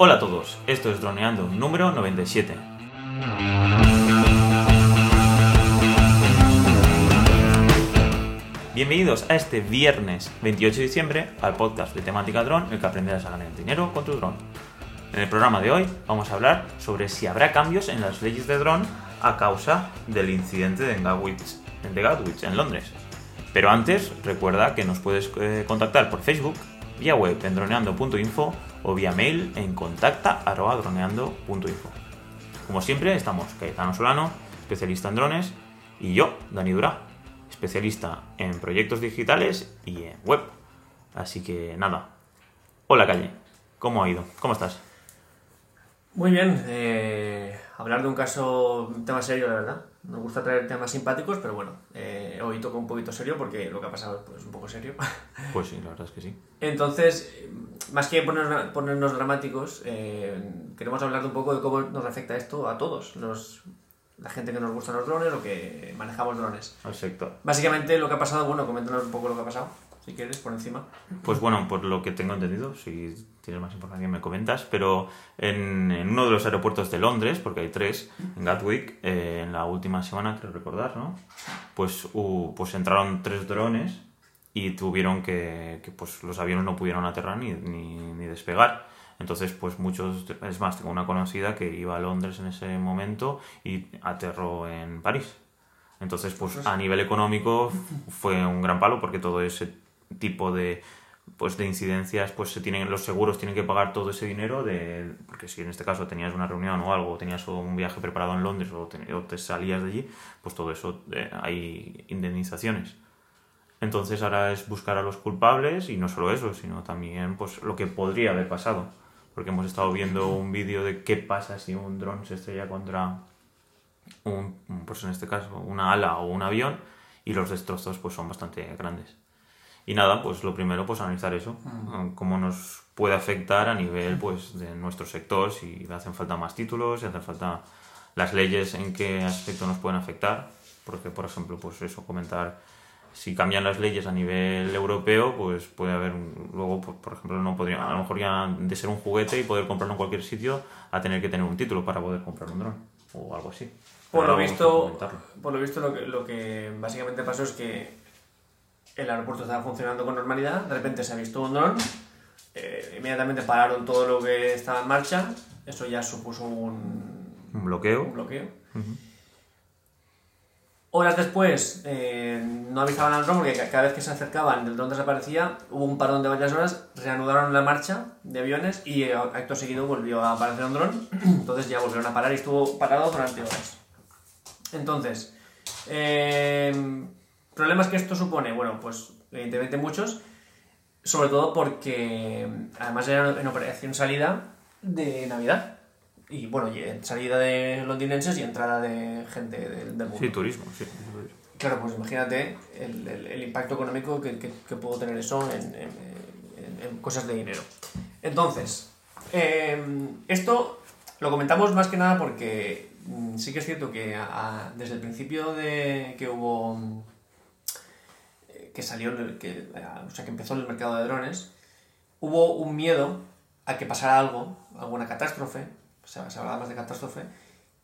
Hola a todos, esto es Droneando número 97. Bienvenidos a este viernes 28 de diciembre al podcast de temática dron, el que aprenderás a ganar dinero con tu dron. En el programa de hoy vamos a hablar sobre si habrá cambios en las leyes de dron a causa del incidente de Gatwick, de Gatwick, en Londres. Pero antes, recuerda que nos puedes eh, contactar por Facebook, vía web en droneando.info o vía mail en contacta.droneando.info. Como siempre, estamos Caetano Solano, especialista en drones, y yo, Dani Durá, especialista en proyectos digitales y en web. Así que nada. Hola, Calle. ¿Cómo ha ido? ¿Cómo estás? Muy bien, eh, hablar de un caso, un tema serio, la verdad. Nos gusta traer temas simpáticos, pero bueno, eh, hoy toca un poquito serio porque lo que ha pasado pues, es un poco serio. Pues sí, la verdad es que sí. Entonces, más que ponernos, ponernos dramáticos, eh, queremos hablar un poco de cómo nos afecta esto a todos, los, la gente que nos gustan los drones o que manejamos drones. Al sector. Básicamente lo que ha pasado, bueno, coméntanos un poco lo que ha pasado, si quieres, por encima. Pues bueno, por lo que tengo entendido, si tienes más información me comentas, pero en, en uno de los aeropuertos de Londres, porque hay tres, en Gatwick, eh, en la última semana, creo recordar, ¿no? Pues, hu- pues entraron tres drones y tuvieron que, que, pues los aviones no pudieron aterrar ni, ni, ni despegar. Entonces, pues muchos, es más, tengo una conocida que iba a Londres en ese momento y aterró en París. Entonces, pues a nivel económico fue un gran palo porque todo ese tipo de pues de incidencias pues se tienen los seguros tienen que pagar todo ese dinero de porque si en este caso tenías una reunión o algo tenías un viaje preparado en Londres o te, o te salías de allí pues todo eso eh, hay indemnizaciones. Entonces ahora es buscar a los culpables y no solo eso sino también pues lo que podría haber pasado. Porque hemos estado viendo un vídeo de qué pasa si un dron se estrella contra un, pues en este caso una ala o un avión y los destrozos pues son bastante grandes y nada, pues lo primero, pues analizar eso, eh, cómo nos puede afectar a nivel pues de nuestro sector, si hacen falta más títulos, si hacen falta las leyes en qué aspecto nos pueden afectar, porque por ejemplo, pues eso, comentar si cambian las leyes a nivel europeo, pues puede haber un- luego, pues, por ejemplo, no podría, a lo mejor ya de ser un juguete y poder comprarlo en cualquier sitio a tener que tener un título para poder comprar un dron o algo así. Por Pero lo visto, por lo visto lo que, lo que básicamente pasó es que el aeropuerto estaba funcionando con normalidad, de repente se ha visto un dron, eh, inmediatamente pararon todo lo que estaba en marcha, eso ya supuso un, un bloqueo. un bloqueo. Horas después eh, no avisaban al dron porque ca- cada vez que se acercaban el dron desaparecía, hubo un parón de varias horas, reanudaron la marcha de aviones y eh, acto seguido volvió a aparecer un dron, entonces ya volvieron a parar y estuvo parado durante horas. Entonces, eh, ¿problemas que esto supone? Bueno, pues evidentemente muchos, sobre todo porque además era en operación salida de Navidad. Y bueno, y salida de londinenses y entrada de gente del, del mundo. Sí, turismo, sí. Claro, pues imagínate el, el- el impacto económico que, que, que pudo tener eso en, en- en- en cosas de dinero. Entonces, eh, esto lo comentamos más que nada porque mm, sí que es cierto que a- a- desde el principio de que hubo que salió que, a- o sea que empezó el mercado de drones hubo un miedo a que pasara algo alguna catástrofe o sea se hablaba más de catástrofe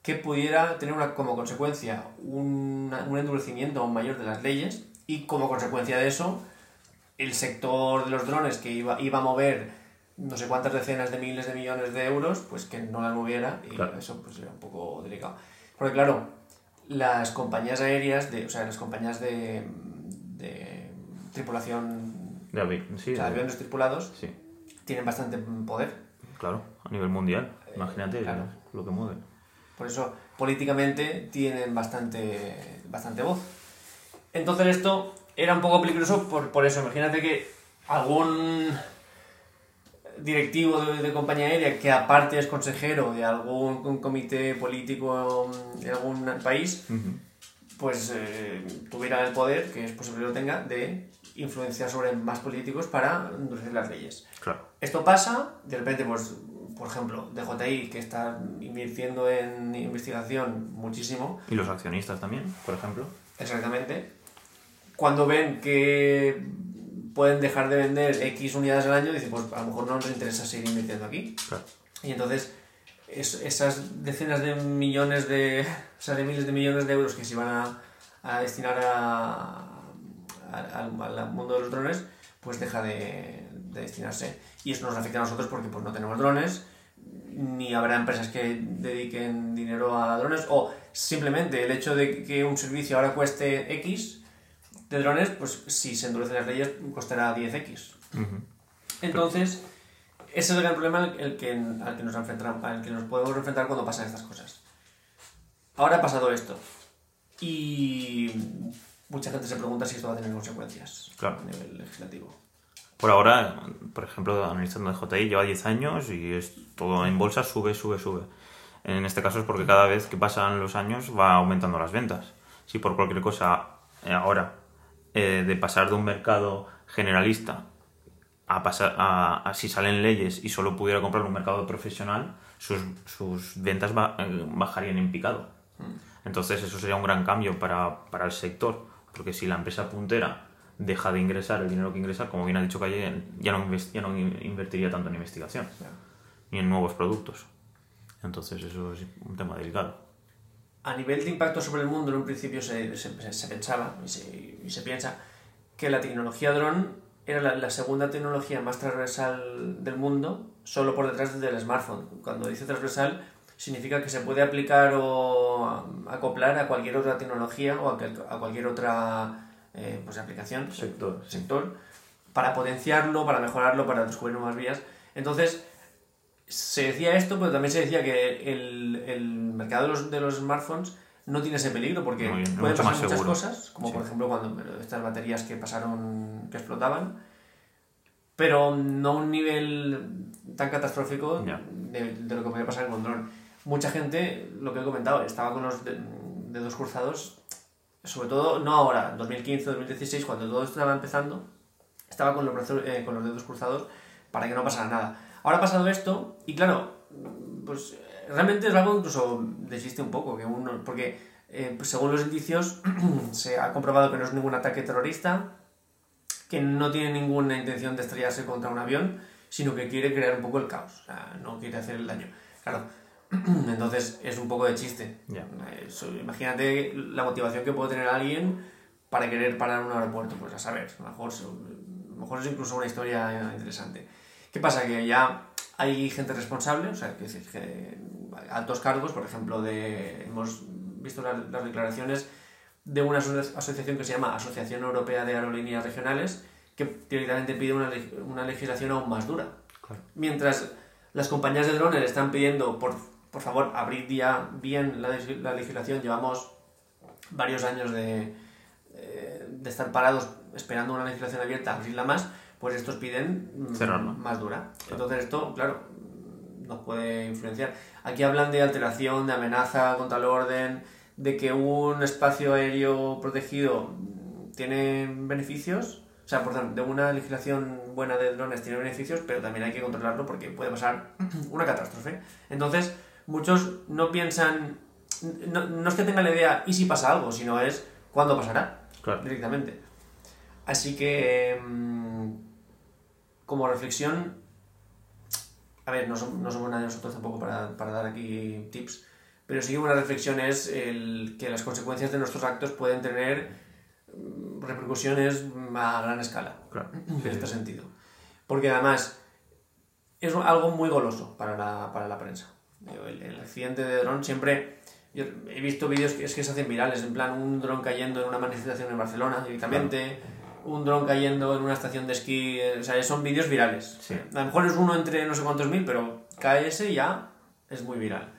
que pudiera tener una, como consecuencia una- un endurecimiento aún mayor de las leyes y como consecuencia de eso el sector de los drones que iba, iba a mover no sé cuántas decenas de miles de millones de euros, pues que no las moviera y Claro. eso pues era un poco delicado. Porque claro, las compañías aéreas, de, o sea, las compañías de, de tripulación, De sí, o sea, aviones tripulados, sí, tienen bastante poder. claro, a nivel mundial. Imagínate claro. lo que mueve. Por eso, políticamente tienen bastante, bastante voz. Entonces esto era un poco peligroso por, por eso. Imagínate que algún directivo de, de compañía aérea que aparte es consejero de algún comité político de algún país, pues eh, tuviera el poder, que es posible que lo tenga, de influenciar sobre más políticos para endurecer las leyes. Claro. Esto pasa, de repente, pues, por ejemplo, DJI, que está invirtiendo en investigación muchísimo, Y los accionistas también, por ejemplo. exactamente, cuando ven que pueden dejar de vender X unidades al año, dicen, pues a lo mejor no nos interesa seguir invirtiendo aquí. Claro. Y entonces es- esas decenas de millones de, o sea, de miles de millones de euros que se iban a, a destinar a- al, al mundo de los drones, pues deja de, de destinarse. Y eso nos afecta a nosotros porque pues, no tenemos drones, ni habrá empresas que dediquen dinero a drones, o simplemente el hecho de que un servicio ahora cueste X de drones, pues si se endurecen las leyes costará 10X. Ujú. Entonces, ese es el gran problema al el que, al, que nos enfrentamos, al que nos podemos enfrentar cuando pasan estas cosas. Ahora ha pasado esto. Y mucha gente se pregunta si esto va a tener consecuencias Claro. a nivel legislativo. Por ahora, por ejemplo, analizando DJI lleva 10 años y es todo en bolsa, sube, sube, sube. En este caso es porque cada vez que pasan los años va aumentando las ventas. Si por cualquier cosa eh, ahora, eh, de pasar de un mercado generalista a pasar a, a si salen leyes y solo pudiera comprar un mercado profesional, sus, sus ventas eh, bajarían en picado. Entonces eso sería un gran cambio para, para el sector, porque si la empresa puntera deja de ingresar el dinero que ingresa, como bien ha dicho Calle, ya no, ya no in- invertiría tanto en investigación ni en nuevos productos. Entonces eso es un tema delicado. A nivel de impacto sobre el mundo, en un principio se, se- se pensaba y se, y se piensa que la tecnología dron era la, la segunda tecnología más transversal del mundo, solo por detrás del smartphone. Cuando dice transversal, significa que se puede aplicar o acoplar a cualquier otra tecnología o a, cual- a cualquier otra eh, pues, aplicación, Sector, sector, para potenciarlo, para mejorarlo, para descubrir nuevas vías. Entonces, se decía esto, pero también se decía que el, el mercado de los, de los smartphones no tiene ese peligro porque bien, pueden pasar muchas seguro. cosas, como Sí. por ejemplo cuando estas baterías que pasaron, que explotaban, pero no a un nivel tan catastrófico de, de lo que podía pasar con un dron. Mucha gente, lo que he comentado, estaba con los de- dedos cruzados, sobre todo, no ahora, en 2015, 2016, cuando todo estaba empezando, estaba con los, brazos, eh, con los dedos cruzados para que no pasara nada. Ahora ha pasado esto y claro, pues realmente es algo incluso de chiste un poco, que uno, porque eh, pues, según los indicios se ha comprobado que no es ningún ataque terrorista, que no tiene ninguna intención de estrellarse contra un avión, sino que quiere crear un poco el caos, o sea, no quiere hacer el daño. Claro, entonces es un poco de chiste. Imagínate la motivación que puede tener alguien para querer parar un aeropuerto, pues a saber, a lo mejor, se- a lo mejor es incluso una historia interesante. ¿Qué pasa? Que ya hay gente responsable, o sea, que, decir, que altos cargos, por ejemplo, de, hemos visto las, las declaraciones de una aso- asociación que se llama Asociación Europea de Aerolíneas Regionales, que teóricamente pide una, una legislación aún más dura. Claro. Mientras las compañías de drones están pidiendo, por, por favor, abrir ya bien la, leg- la legislación, llevamos varios años de, eh, de estar parados esperando una legislación abierta, abrirla más, pues estos piden mm, Cerrarla. más dura. Entonces esto, claro, nos puede influenciar. Aquí hablan de alteración, de amenaza contra el orden, de que un espacio aéreo protegido tiene beneficios, o sea, perdón, de una legislación buena de drones tiene beneficios, pero también hay que controlarlo porque puede pasar una catástrofe. Entonces, muchos no piensan, no, no es que tengan la idea y si pasa algo, sino es cuándo pasará Claro. directamente. Así que, mm, como reflexión, a ver, no, som- no somos nadie nosotros tampoco para, para dar aquí tips, pero sí una reflexión es el que las consecuencias de nuestros actos pueden tener mm, repercusiones a gran escala Claro. en este sentido. Porque además es algo muy goloso para la, para la prensa. El, el accidente de dron siempre... Yo he visto vídeos que es que se hacen virales, en plan un dron cayendo en una manifestación en Barcelona directamente, un dron cayendo en una estación de esquí, o sea, son vídeos virales. Sí. A lo mejor es uno entre no sé cuántos mil, pero cae ese ya es muy viral.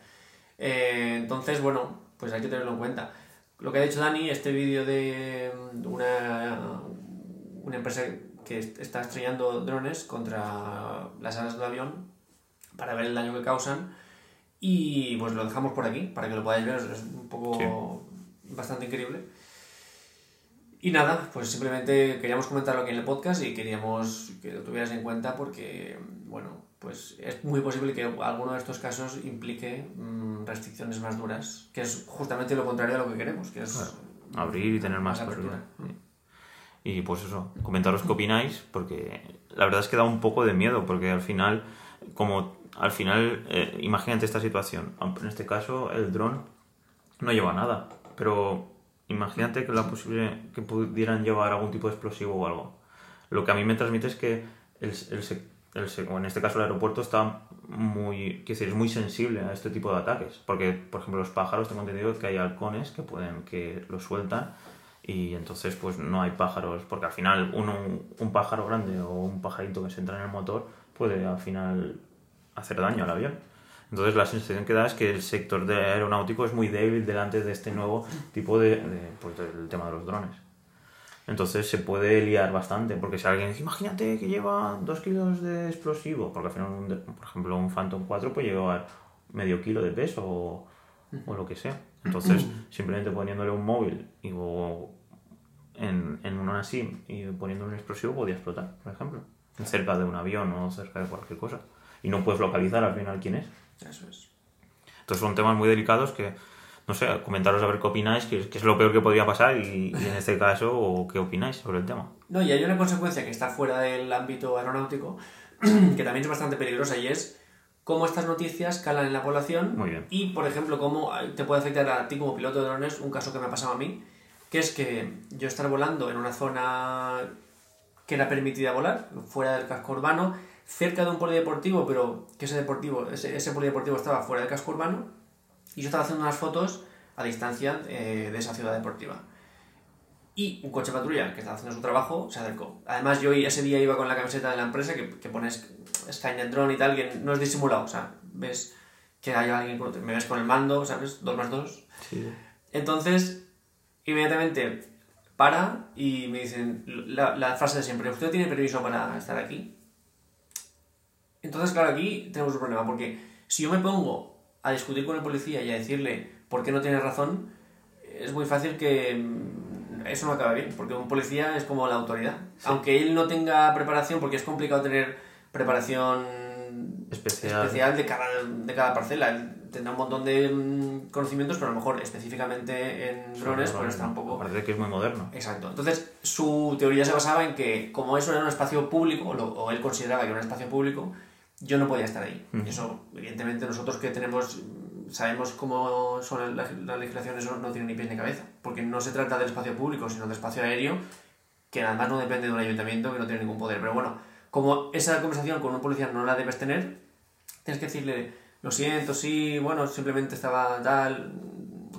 Eh, entonces, bueno, pues hay que tenerlo en cuenta. Lo que ha dicho Dani, este vídeo de mm, una, una empresa que est- está estrellando drones contra las alas de avión para ver el daño que causan. Y pues lo dejamos por aquí, para que lo podáis ver, es un poco bastante increíble. Y nada, pues simplemente queríamos comentarlo aquí en el podcast y queríamos que lo tuvieras en cuenta porque, bueno, pues es muy posible que alguno de estos casos implique mm, restricciones más duras, que es justamente lo contrario a lo que queremos, que es Abrir y tener más, Más apertura. Y pues eso, comentaros qué opináis, porque la verdad es que da un poco de miedo, porque al final, como al final, eh, imagínate esta situación. En este caso, el dron no lleva nada, pero imagínate que la posible que pudieran llevar algún tipo de explosivo o algo. Lo que a mí me transmite es que el, el, en este caso el aeropuerto está muy, que es muy sensible a este tipo de ataques, porque por ejemplo los pájaros tengo entendido que hay halcones que pueden que los sueltan y entonces pues no hay pájaros, porque al final uno, un pájaro grande o un pajarito que se entra en el motor puede al final hacer daño al avión. Entonces la sensación que da es que el sector de aeronáutico es muy débil delante de este nuevo tipo de, pues del tema de los drones. Entonces se puede liar bastante, porque si alguien dice, imagínate que lleva dos kilos de explosivo, porque al final, por ejemplo, un Phantom 4 puede llevar medio kilo de peso o, o lo que sea. Entonces, simplemente poniéndole un móvil y, o en, en una SIM y poniendo un explosivo podía explotar, por ejemplo, cerca de un avión o cerca de cualquier cosa. Y no puedes localizar al final quién es. Eso es. Entonces son temas muy delicados que, no sé, comentaros a ver qué opináis, qué, es lo peor que podría pasar y, en este caso, o qué opináis sobre el tema. No, y hay una consecuencia que está fuera del ámbito aeronáutico, que también es bastante peligrosa y es cómo estas noticias calan en la población Muy bien. y, por ejemplo, cómo te puede afectar a ti como piloto de drones, un caso que me ha pasado a mí, que es que yo estar volando en una zona que era permitida volar, fuera del casco urbano, cerca de un polideportivo, pero que ese deportivo, ese, ese polideportivo estaba fuera del casco urbano, y yo estaba haciendo unas fotos a distancia eh, de esa ciudad deportiva. Y un coche patrulla que estaba haciendo su trabajo se acercó. Además, yo ese día iba con la camiseta de la empresa que, que pones Skynet Drone y tal, que no es disimulado, o sea, ves que hay alguien, me ves con el mando, ¿sabes? Dos más dos. Sí. Entonces, inmediatamente para y me dicen la, la, frase de siempre, ¿usted tiene permiso para estar aquí? Entonces, claro, aquí tenemos un problema, porque si yo me pongo a discutir con el policía y a decirle por qué no tiene razón, es muy fácil que mm, eso no acabe bien, porque un policía es como la autoridad. Aunque él no tenga preparación, porque es complicado tener preparación especial, especial de, cada, de cada parcela. Él tendrá un montón de mm, conocimientos, pero a lo mejor específicamente en drones, pues está un poco... Parece que es muy moderno. Exacto. Entonces, su teoría se basaba en que, como eso era un espacio público, o, él consideraba que era un espacio público, yo no podía estar ahí. Y eso, evidentemente, nosotros que tenemos sabemos cómo son las, legislaciones, eso no tiene ni pies ni cabeza. Porque no se trata del espacio público, sino del espacio aéreo, que además no depende de un ayuntamiento, que no tiene ningún poder. Pero bueno, como esa conversación con un policía no la debes tener, tienes que decirle, lo siento, sí, bueno, simplemente estaba tal,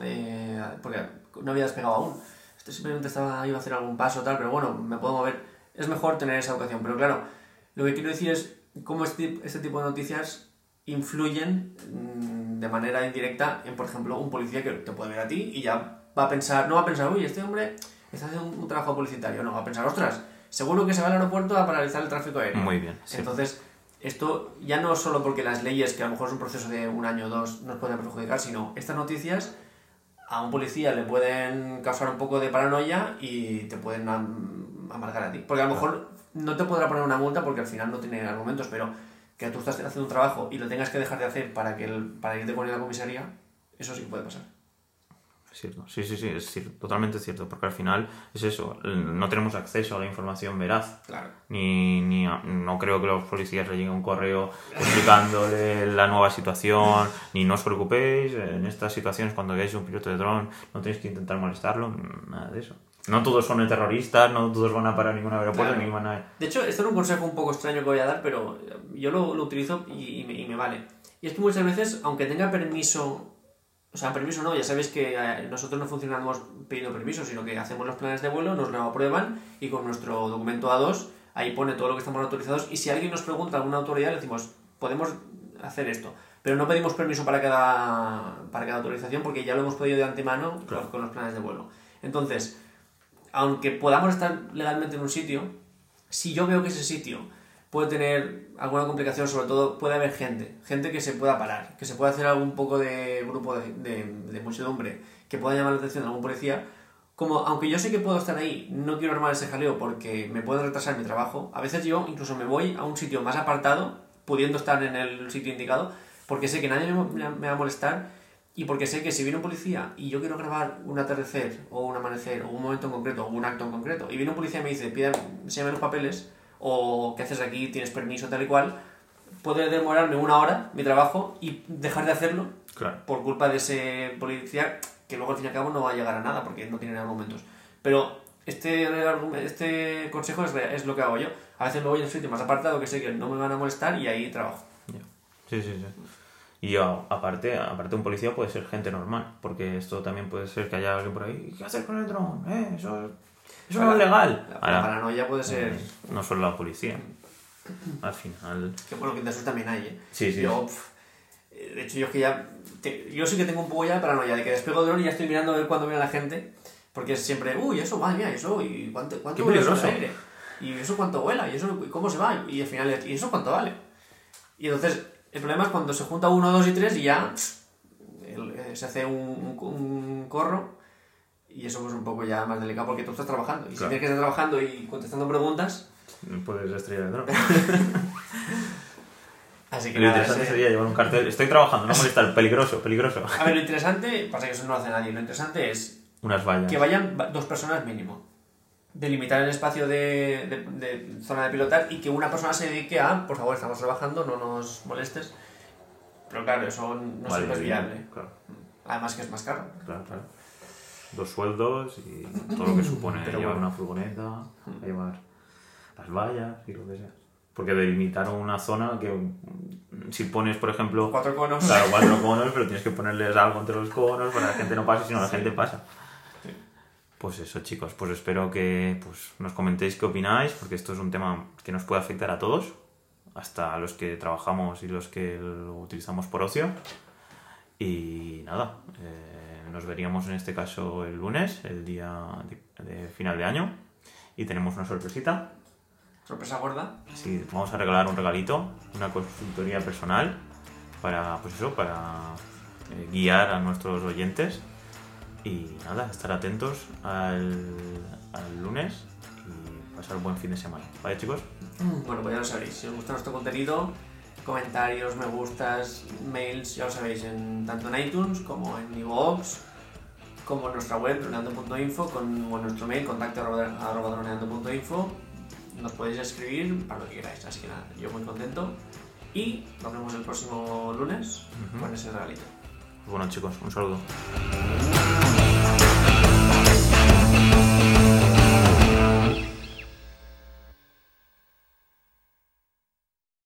eh, porque no había despegado aún. Este simplemente estaba, iba a hacer algún paso, tal, pero bueno, me puedo mover. Es mejor tener esa educación. Pero claro, lo que quiero decir es cómo este, este tipo de noticias influyen mm, de manera indirecta en, por ejemplo, un policía que te puede ver a ti y ya va a pensar, no va a pensar, uy, este hombre está haciendo un, trabajo publicitario, no, va a pensar, ostras, seguro que se va al aeropuerto a paralizar el tráfico aéreo. Muy bien. Entonces, esto ya no solo porque las leyes, que a lo mejor es un proceso de un año o dos, nos pueden perjudicar, sino estas noticias a un policía le pueden causar un poco de paranoia y te pueden amargar a ti. Porque a lo mejor no te podrá poner una multa porque al final no tiene argumentos, pero que tú estás haciendo un trabajo y lo tengas que dejar de hacer para, que el, para irte con la comisaría, eso sí puede pasar. Cierto. Sí, sí, sí, es cierto, totalmente cierto, porque al final es eso, no tenemos acceso a la información veraz. Claro. Ni, ni no creo que los policías le lleguen un correo explicándole la nueva situación, ni no os preocupéis, en estas situaciones cuando veáis un piloto de dron no tenéis que intentar molestarlo, nada de eso. No todos son terroristas, no todos van a parar ningún aeropuerto, ni van a... De hecho, esto es un consejo un poco extraño que voy a dar, pero yo lo, lo utilizo y, y, me, y me vale. Y es que muchas veces, aunque tenga permiso o sea, permiso no, ya sabéis que eh, nosotros no funcionamos pidiendo permiso, sino que hacemos los planes de vuelo, nos lo aprueban y con nuestro documento A2 ahí pone todo lo que estamos autorizados y si alguien nos pregunta alguna autoridad le decimos, podemos hacer esto. Pero no pedimos permiso para cada, para cada autorización porque ya lo hemos pedido de antemano con los planes de vuelo. Entonces, aunque podamos estar legalmente en un sitio, si yo veo que ese sitio puede tener alguna complicación, sobre todo puede haber gente, gente que se pueda parar, que se pueda hacer algún poco de grupo de, muchedumbre, que pueda llamar la atención de algún policía, como aunque yo sé que puedo estar ahí, no quiero armar ese jaleo porque me puede retrasar mi trabajo, a veces yo incluso me voy a un sitio más apartado, pudiendo estar en el sitio indicado, porque sé que nadie me va a molestar y porque sé que si viene un policía y yo quiero grabar un atardecer o un amanecer o un momento en concreto o un acto en concreto y viene un policía y me dice, pida, enséñame los papeles, o qué haces aquí, tienes permiso, tal y cual, puede demorarme una hora mi trabajo y dejar de hacerlo Claro. por culpa de ese policía que luego al fin y al cabo no va a llegar a nada porque no tiene argumentos. Pero este, este consejo es, es lo que hago yo. A veces me voy un sitio más apartado que sé que no me van a molestar y ahí trabajo. Sí, sí, sí. Y aparte, aparte un policía puede ser gente normal, porque esto también puede ser que haya alguien por ahí, ¿qué hacer con el dron? Eh, eso, eso no es legal. La, Ahora, paranoia puede ser... eh, no solo la policía. Al final, Que bueno, que de esos también hay, ¿eh? Sí, sí. Yo, pf, eh, de hecho, yo es que ya... te- yo sí que tengo un poco ya de paranoia de que despego el dron y ya estoy mirando a ver cuándo viene la gente. Porque es siempre, uy, eso, madre mía, eso, y cuánto, cuánto Qué eso peligroso. aire. Y eso cuánto vuela, y eso y cómo se va, y al final, y eso cuánto vale. Y entonces, el problema es cuando se junta uno, dos y tres y ya eh, se hace un, un- un corro. Y eso pues un poco ya más delicado porque tú estás trabajando. Y si tienes que estar trabajando y contestando preguntas, puedes estrellar el dron. así que Lo nada, interesante ese- sería llevar un cartel, estoy trabajando, no molestar, peligroso, peligroso. A ver, lo interesante, pasa que eso no lo hace nadie, lo interesante es Unas vallas. que vayan va- dos personas mínimo. Delimitar el espacio de, de- de zona de pilotar y que una persona se dedique a, por favor, estamos trabajando, no nos molestes. Pero claro, eso no Vale, siempre es viable. Claro, Además que es más caro. claro, claro. Dos sueldos y todo lo que supone Pero llevar bueno. una furgoneta, llevar las vallas y lo que sea. Porque delimitar una zona que mm, si pones, por ejemplo, Cuatro conos. Claro, cuatro conos, pero tienes que ponerles algo entre los conos para que la gente no pase, si no la gente pasa. Pues eso, chicos, pues espero que pues, nos comentéis qué opináis, porque esto es un tema que nos puede afectar a todos, hasta los que trabajamos y los que lo utilizamos por ocio. Y nada, eh, nos veríamos en este caso el lunes, el día de, de final de año, y tenemos una sorpresita. Sorpresa gorda. Sí, vamos a regalar un regalito, una consultoría personal para, pues eso, para eh, guiar a nuestros oyentes. Y nada, estar atentos al, al lunes y pasar un buen fin de semana. ¿Vale, chicos? Bueno, pues ya lo sabéis. Si os gusta nuestro contenido, comentarios, me gustas, mails, ya lo sabéis, en, tanto en iTunes como en iVoox, como en nuestra web, droneando.info, con o nuestro mail, contacto arroba droneando.info. Nos podéis escribir para lo que queráis. Así que nada, yo muy contento. Y nos vemos el próximo lunes Ujú. con ese regalito. Bueno, chicos, un saludo. Bye.